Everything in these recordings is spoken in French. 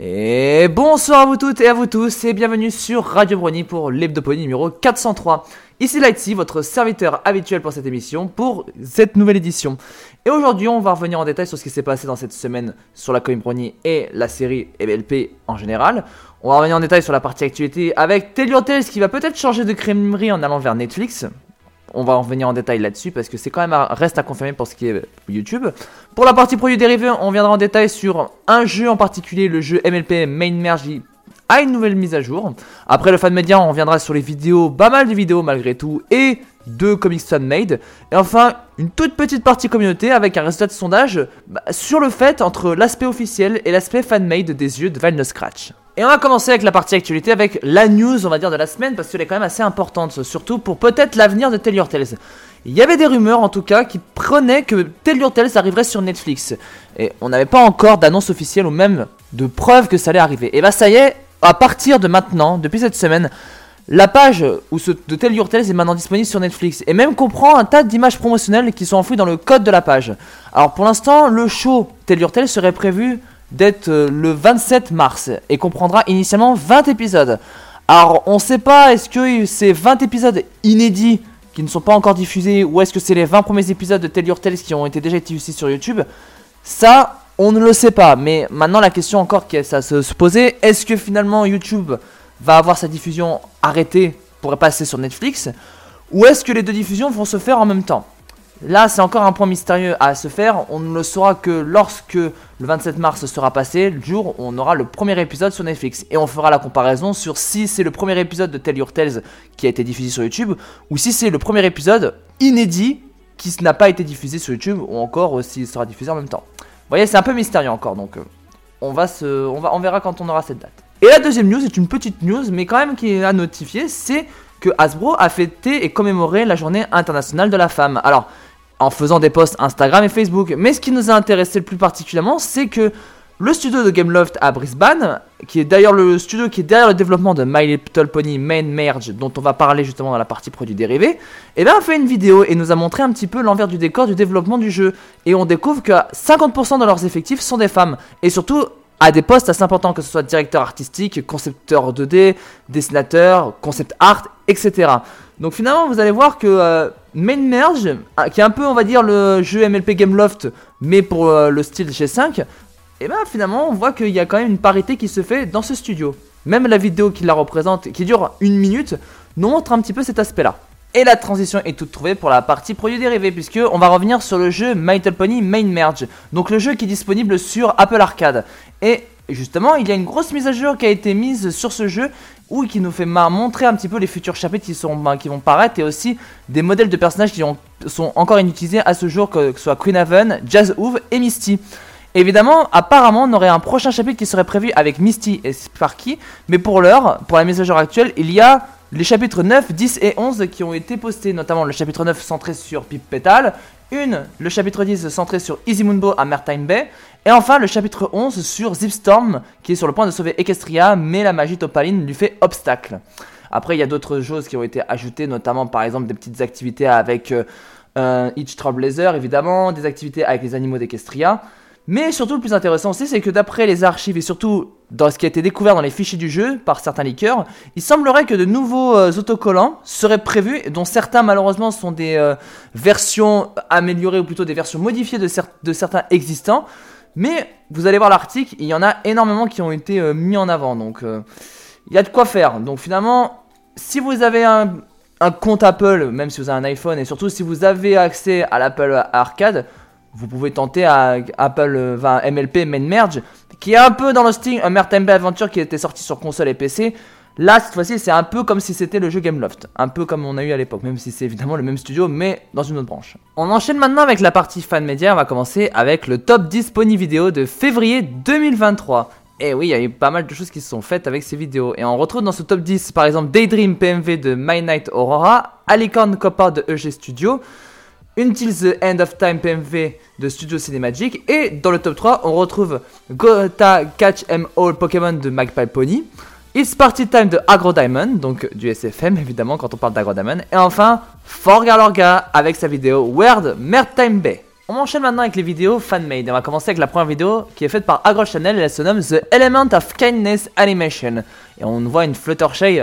Et bonsoir à vous toutes et à vous tous et bienvenue sur Radio Brony pour l'Hebdopony numéro 403. Ici Lightsy, votre serviteur habituel pour cette émission, pour cette nouvelle édition. Et aujourd'hui, on va revenir en détail sur ce qui s'est passé dans cette semaine sur la Coin Brony et la série MLP en général. On va revenir en détail sur la partie actualité avec Tales qui va peut-être changer de crèmerie en allant vers Netflix on va en venir en détail là-dessus parce que c'est quand même un reste à confirmer pour ce qui est YouTube. Pour la partie produit dérivé, on viendra en détail sur un jeu en particulier, le jeu MLP Main Merge a une nouvelle mise à jour. Après le fan média, on reviendra sur les vidéos, pas mal de vidéos malgré tout, et deux comics fan made. Et enfin, une toute petite partie communauté avec un résultat de sondage bah, sur le fait entre l'aspect officiel et l'aspect fan made des yeux de Val Scratch. Et on va commencer avec la partie actualité avec la news, on va dire, de la semaine, parce qu'elle est quand même assez importante, surtout pour peut-être l'avenir de Tell Your Tales. Il y avait des rumeurs en tout cas qui prenaient que Tell Your Tales arriverait sur Netflix. Et on n'avait pas encore d'annonce officielle ou même de preuve que ça allait arriver. Et bah ça y est, à partir de maintenant, depuis cette semaine, la page où ce, de Tell Your Tales est maintenant disponible sur Netflix et même comprend un tas d'images promotionnelles qui sont enfouies dans le code de la page. Alors pour l'instant, le show Tell Your Tales serait prévu d'être euh, le 27 mars et comprendra initialement 20 épisodes. Alors on sait pas est-ce que c'est 20 épisodes inédits qui ne sont pas encore diffusés ou est-ce que c'est les 20 premiers épisodes de Tell Your Tales qui ont été déjà diffusés sur YouTube. Ça, on ne le sait pas. Mais maintenant la question encore qui est à se poser, est-ce que finalement YouTube va avoir sa diffusion arrêtée pour passer sur Netflix ou est-ce que les deux diffusions vont se faire en même temps? Là, c'est encore un point mystérieux à se faire. On ne le saura que lorsque le 27 mars sera passé, le jour où on aura le premier épisode sur Netflix. Et on fera la comparaison sur si c'est le premier épisode de Tell Your Tales qui a été diffusé sur YouTube, ou si c'est le premier épisode inédit qui n'a pas été diffusé sur YouTube, ou encore s'il sera diffusé en même temps. Vous voyez, c'est un peu mystérieux encore, donc euh, on, va se, on, va, on verra quand on aura cette date. Et la deuxième news est une petite news, mais quand même qui est à notifier, c'est que Hasbro a fêté et commémoré la journée internationale de la femme. Alors, en faisant des posts Instagram et Facebook. Mais ce qui nous a intéressé le plus particulièrement, c'est que le studio de Gameloft à Brisbane, qui est d'ailleurs le studio qui est derrière le développement de My Little Pony Main Merge, dont on va parler justement dans la partie produits dérivés, et bien a fait une vidéo et nous a montré un petit peu l'envers du décor du développement du jeu. Et on découvre que 50% de leurs effectifs sont des femmes. Et surtout à des postes assez importants, que ce soit directeur artistique, concepteur 2D, dessinateur, concept art, etc. Donc finalement, vous allez voir que euh, Main Merge, ah, qui est un peu, on va dire, le jeu MLP Gameloft, mais pour euh, le style G5, et eh ben finalement, on voit qu'il y a quand même une parité qui se fait dans ce studio. Même la vidéo qui la représente, qui dure une minute, nous montre un petit peu cet aspect-là. Et la transition est toute trouvée pour la partie produit dérivé, puisque on va revenir sur le jeu My Little Pony Main Merge, donc le jeu qui est disponible sur Apple Arcade. Et justement, il y a une grosse mise à jour qui a été mise sur ce jeu ou qui nous fait montrer un petit peu les futurs chapitres ben, qui vont paraître et aussi des modèles de personnages qui sont encore inutilisés à ce jour, que, ce soit Queen Haven, Jazz Hoove et Misty. Évidemment, apparemment, on aurait un prochain chapitre qui serait prévu avec Misty et Sparky, mais pour l'heure, pour la mise à jour actuelle, il y a les chapitres 9, 10 et 11 qui ont été postés, notamment le chapitre 9 centré sur Pip Petal, une, le chapitre 10 centré sur Easy Moonbo à Mertine Bay, et enfin, le chapitre 11 sur Zipstorm, qui est sur le point de sauver Equestria, mais la magie topaline lui fait obstacle. Après, il y a d'autres choses qui ont été ajoutées, notamment par exemple des petites activités avec euh, Each Trailblazer, évidemment, des activités avec les animaux d'Equestria. Mais surtout, le plus intéressant aussi, c'est que d'après les archives et surtout dans ce qui a été découvert dans les fichiers du jeu par certains leakers, il semblerait que de nouveaux euh, autocollants seraient prévus, dont certains malheureusement sont des euh, versions améliorées ou plutôt des versions modifiées de, certains existants. Mais vous allez voir l'article, il y en a énormément qui ont été euh, mis en avant. Donc il y a de quoi faire. Donc finalement, si vous avez un, compte Apple, même si vous avez un iPhone, et surtout si vous avez accès à l'Apple Arcade, vous pouvez tenter à Apple 20 MLP Main Merge, qui est un peu dans le style un Mertembe Adventure qui était sorti sur console et PC. Là, cette fois-ci, c'est un peu comme si c'était le jeu Gameloft. Un peu comme on a eu à l'époque, même si c'est évidemment le même studio, mais dans une autre branche. On enchaîne maintenant avec la partie fan média. On va commencer avec le top 10 pony vidéo de février 2023. Et oui, il y a eu pas mal de choses qui se sont faites avec ces vidéos. Et on retrouve dans ce top 10 par exemple Daydream PMV de My Night Aurora, Alicorn Copper de EG Studio, Until the End of Time PMV de Studio Cinemagic. Et dans le top 3, on retrouve Gota Catch M All Pokémon de Magpie Pony. It's Party Time de Agro Diamond, donc du SFM évidemment quand on parle d'Agro Diamond. Et enfin, Forgalorga avec sa vidéo Word Time Bay. On enchaîne maintenant avec les vidéos fan-made. On va commencer avec la première vidéo qui est faite par Agro Channel elle se nomme The Element of Kindness Animation. Et on voit une Fluttershy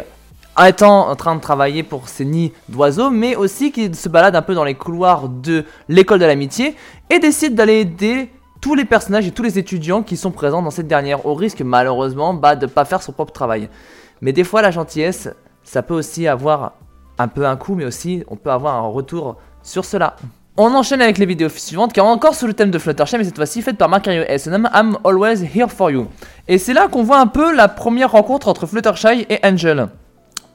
étant en train de travailler pour ses nids d'oiseaux, mais aussi qui se balade un peu dans les couloirs de l'école de l'amitié et décide d'aller aider tous les personnages et tous les étudiants qui sont présents dans cette dernière, au risque malheureusement bah, de ne pas faire son propre travail. Mais des fois la gentillesse, ça peut aussi avoir un peu un coup, mais aussi on peut avoir un retour sur cela. On enchaîne avec les vidéos suivantes, qui sont encore sous le thème de Fluttershy, mais cette fois-ci faite par Macario S. I'm always here for you. Et c'est là qu'on voit un peu la première rencontre entre Fluttershy et Angel.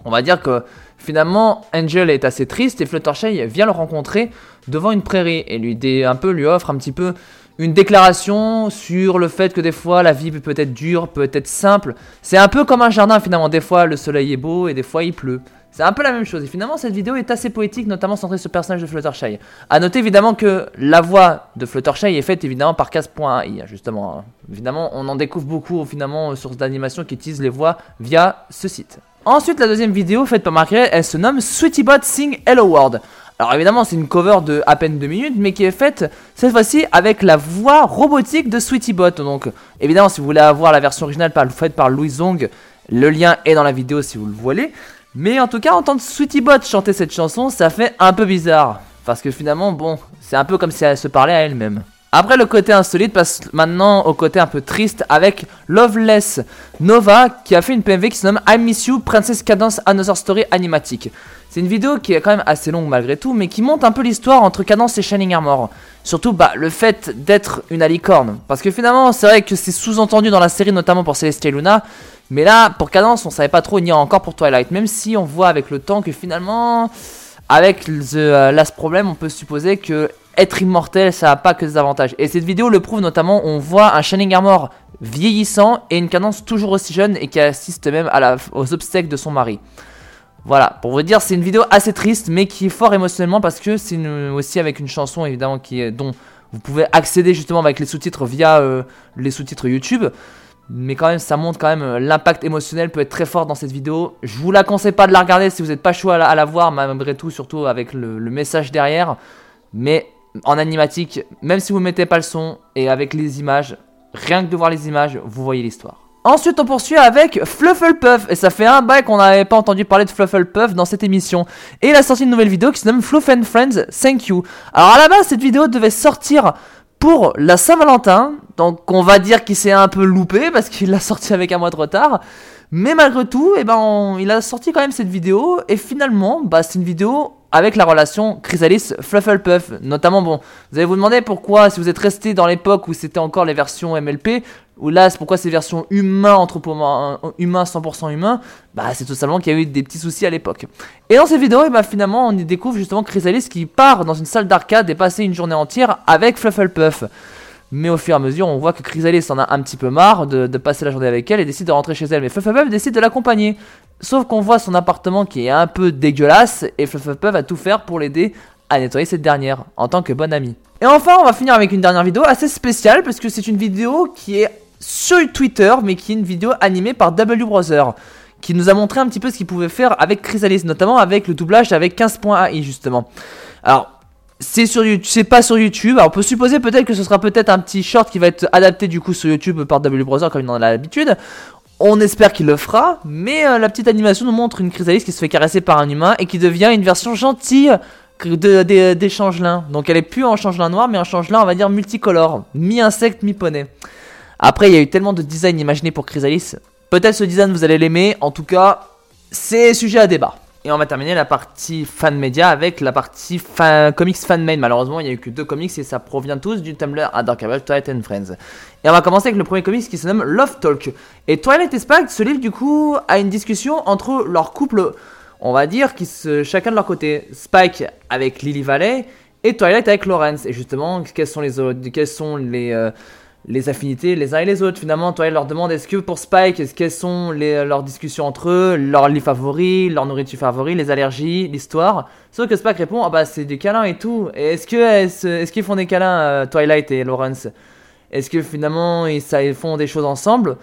On va dire que finalement Angel est assez triste et Fluttershy vient le rencontrer devant une prairie et lui un peu lui offre un petit peu une déclaration sur le fait que des fois la vie peut être dure, peut être simple. C'est un peu comme un jardin finalement, des fois le soleil est beau et des fois il pleut. C'est un peu la même chose. Et finalement, cette vidéo est assez poétique, notamment centrée sur le personnage de Fluttershy. A noter évidemment que la voix de Fluttershy est faite évidemment par Cas.ai, justement. Évidemment, on en découvre beaucoup finalement sources d'animation qui utilisent les voix via ce site. Ensuite, la deuxième vidéo faite par Mark elle se nomme Sweetybot Sing Hello World. Alors évidemment, c'est une cover de à peine 2 minutes, mais qui est faite cette fois-ci avec la voix robotique de Sweetybot. Donc évidemment, si vous voulez avoir la version originale faite par Louis Zong, le lien est dans la vidéo si vous le voulez. Mais en tout cas, entendre Sweetybot chanter cette chanson, ça fait un peu bizarre. Parce que finalement, bon, c'est un peu comme si elle se parlait à elle-même. Après le côté insolite, passe maintenant au côté un peu triste avec Loveless Nova qui a fait une PMV qui se nomme I Miss You Princess Cadence Another Story Animatic. C'est une vidéo qui est quand même assez longue malgré tout, mais qui monte un peu l'histoire entre Cadence et Shining Armor. Surtout bah, le fait d'être une alicorne. Parce que finalement, c'est vrai que c'est sous-entendu dans la série, notamment pour Celestia Luna. Mais là, pour Cadence, on savait pas trop, ni encore pour Twilight. Même si on voit avec le temps que finalement, avec The euh, Last Problem, on peut supposer que être immortel, ça n'a pas que des avantages. Et cette vidéo le prouve notamment, on voit un Shining Armor vieillissant et une cadence toujours aussi jeune et qui assiste même aux obsèques de son mari. Voilà, pour vous dire, c'est une vidéo assez triste, mais qui est fort émotionnellement parce que c'est aussi avec une chanson évidemment qui est, dont vous pouvez accéder justement avec les sous-titres via euh, les sous-titres YouTube. Mais quand même, ça montre quand même euh, l'impact émotionnel peut être très fort dans cette vidéo. Je vous la conseille pas de la regarder si vous n'êtes pas chaud à la, voir, malgré tout, surtout avec le, message derrière. Mais en animatique, même si vous mettez pas le son et avec les images, rien que de voir les images, vous voyez l'histoire. Ensuite, on poursuit avec Flufflepuff. Et ça fait un bail qu'on n'avait pas entendu parler de Flufflepuff dans cette émission. Et il a sorti une nouvelle vidéo qui se nomme Fluff Friends Thank You. Alors à la base, cette vidéo devait sortir pour la Saint-Valentin. Donc on va dire qu'il s'est un peu loupé parce qu'il l'a sorti avec un mois de retard. Mais malgré tout, eh ben, il a sorti quand même cette vidéo. Et finalement, bah, c'est une vidéo avec la relation Chrysalis Flufflepuff. Notamment, bon, vous allez vous demander pourquoi, si vous êtes resté dans l'époque où c'était encore les versions MLP, ou là, c'est pourquoi ces versions humains, anthropomorphes, humains 100% humains, bah c'est tout simplement qu'il y a eu des petits soucis à l'époque. Et dans cette vidéo, bah, finalement, on y découvre justement Chrysalis qui part dans une salle d'arcade et passer une journée entière avec Flufflepuff. Mais au fur et à mesure, on voit que Chrysalis en a un petit peu marre de, passer la journée avec elle et décide de rentrer chez elle. Mais Flufflepuff décide de l'accompagner. Sauf qu'on voit son appartement qui est un peu dégueulasse et Flufflepuff va tout faire pour l'aider à nettoyer cette dernière en tant que bonne amie. Et enfin, on va finir avec une dernière vidéo assez spéciale parce que c'est une vidéo qui est sur Twitter mais qui est une vidéo animée par W Brother qui nous a montré un petit peu ce qu'il pouvait faire avec Chrysalis, notamment avec le doublage avec 15.ai justement. Alors, c'est sur c'est pas sur YouTube. Alors on peut supposer peut-être que ce sera peut-être un petit short qui va être adapté du coup sur YouTube par W Brother comme il en a l'habitude. On espère qu'il le fera, mais euh, la petite animation nous montre une chrysalis qui se fait caresser par un humain et qui devient une version gentille de, des changelins. Donc elle est plus en changelin noir, mais en changelin, on va dire multicolore, mi-insecte, mi-poney. Après, il y a eu tellement de designs imaginés pour Chrysalis. Peut-être ce design vous allez l'aimer, en tout cas, c'est sujet à débat. Et on va terminer la partie fan média avec la partie comics fan made. Malheureusement, il n'y a eu que deux comics et ça provient tous du Tumblr Adorkable Twilight and Friends. Et on va commencer avec le premier comics qui se nomme Love Talk. Et Twilight et Spike se livrent du coup à une discussion entre leur couple, on va dire, qui chacun de leur côté. Spike avec Lily Valley et Twilight avec Lawrence. Et justement, quels sont les, quels sont les, euh, les affinités les uns et les autres. Finalement, toi, leur demande est-ce que pour Spike, est-ce quelles sont les, leurs discussions entre eux, leurs lits favoris, leur nourriture favorite, les allergies, l'histoire? Sauf que Spike répond ah bah c'est des câlins et tout. Et est-ce que est-ce, qu'ils font des câlins euh, Twilight et Lawrence? Est-ce que finalement ils font des choses ensemble?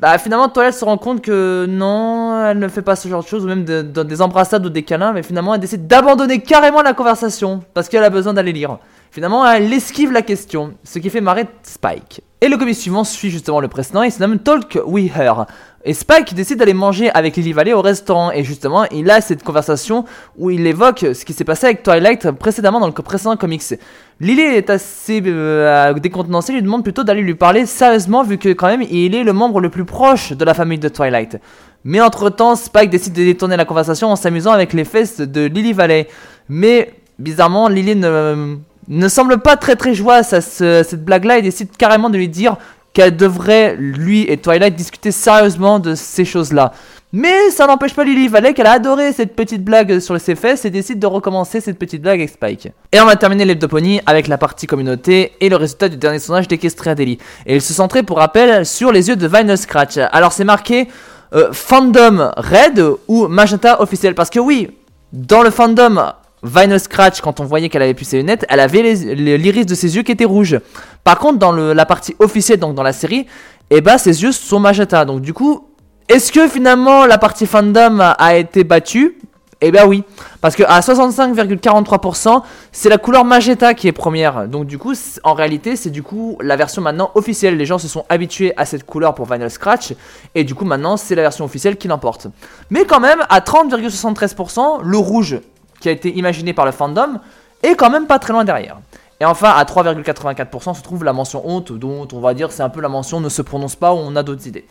Bah finalement Twilight se rend compte que non, elle ne fait pas ce genre de choses ou même des embrassades ou des câlins, mais finalement elle décide d'abandonner carrément la conversation parce qu'elle a besoin d'aller lire. Finalement, elle esquive la question, ce qui fait marrer Spike. Et le comic suivant suit justement le précédent et se nomme Talk We Her. Et Spike décide d'aller manger avec Lily Valley au restaurant et justement il a cette conversation où il évoque ce qui s'est passé avec Twilight précédemment dans le précédent comics. Lily est assez euh, décontenancée, lui demande plutôt d'aller lui parler sérieusement vu que quand même il est le membre le plus proche de la famille de Twilight. Mais entre temps Spike décide de détourner la conversation en s'amusant avec les fesses de Lily Valley. Mais bizarrement Lily ne, ne semble pas très très joyeuse à cette blague là et décide carrément de lui dire qu'elle devrait, lui et Twilight, discuter sérieusement de ces choses-là. Mais ça n'empêche pas Lily Valley qu'elle a adoré cette petite blague sur ses fesses et décide de recommencer cette petite blague avec Spike. Et on va terminer l'Hebdopony avec la partie communauté et le résultat du dernier sondage d'Equestria Daily. Et il se centrait pour rappel sur les yeux de Vinyl Scratch. Alors c'est marqué euh, fandom red ou magenta officiel? Parce que oui, dans le fandom Vinyl Scratch, quand on voyait qu'elle avait pu ses lunettes, elle avait l'iris de ses yeux qui étaient rouges. Par contre, dans la partie officielle, donc dans la série, eh ben, ses yeux sont magenta. Donc du coup, est-ce que finalement la partie fandom a, été battue? Eh ben oui, parce que à 65,43%, c'est la couleur magenta qui est première. Donc du coup, en réalité, c'est du coup la version maintenant officielle. Les gens se sont habitués à cette couleur pour Vinyl Scratch, et du coup maintenant, c'est la version officielle qui l'emporte. Mais quand même, à 30,73%, le rouge qui a été imaginé par le fandom, est quand même pas très loin derrière. Et enfin, à 3,84% se trouve la mention honte, dont on va dire c'est un peu la mention ne se prononce pas ou on a d'autres idées.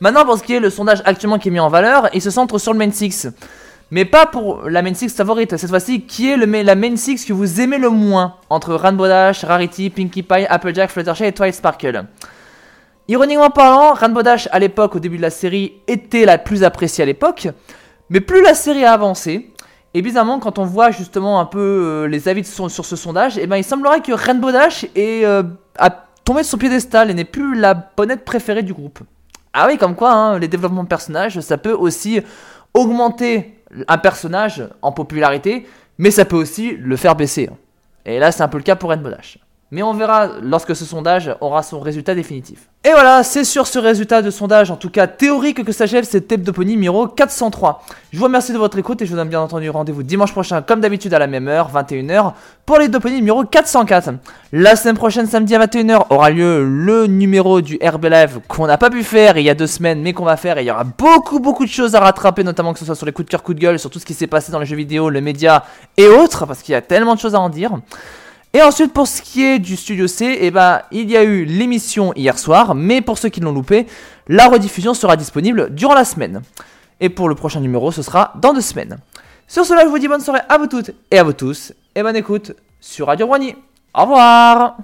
Maintenant, pour ce qui est le sondage actuellement qui est mis en valeur, il se centre sur le main 6. Mais pas pour la main 6 favorite, cette fois-ci, qui est le, la main 6 que vous aimez le moins entre Rainbow Dash, Rarity, Pinkie Pie, Applejack, Fluttershy et Twilight Sparkle? Ironiquement parlant, Rainbow Dash à l'époque, au début de la série, était la plus appréciée à l'époque, mais plus la série a avancé, et bizarrement, quand on voit justement un peu euh, les avis sur, ce sondage, eh ben, il semblerait que Rainbow Dash est, euh, a tombé sur piédestal et n'est plus la bonnette préférée du groupe. Ah oui, comme quoi, hein, les développements de personnages, ça peut aussi augmenter un personnage en popularité, mais ça peut aussi le faire baisser. Et là, c'est un peu le cas pour Rainbow Dash. Mais on verra lorsque ce sondage aura son résultat définitif. Et voilà, c'est sur ce résultat de sondage, en tout cas théorique, que s'achève cette Hebdoponie numéro 403. Je vous remercie de votre écoute et je vous donne bien entendu rendez-vous dimanche prochain, comme d'habitude à la même heure, 21h, pour l'Hebdoponie numéro 404. La semaine prochaine, samedi à 21h, aura lieu le numéro du RB Live qu'on n'a pas pu faire il y a deux semaines, mais qu'on va faire. Et il y aura beaucoup, beaucoup de choses à rattraper, notamment que ce soit sur les coups de cœur, coups de gueule, sur tout ce qui s'est passé dans les jeux vidéo, les médias et autres, parce qu'il y a tellement de choses à en dire. Et ensuite, pour ce qui est du Studio C, eh ben, il y a eu l'émission hier soir, mais pour ceux qui l'ont loupé, la rediffusion sera disponible durant la semaine. Et pour le prochain numéro, ce sera dans deux semaines. Sur cela, je vous dis bonne soirée à vous toutes et à vous tous, et bonne écoute sur Radio Brony. Au revoir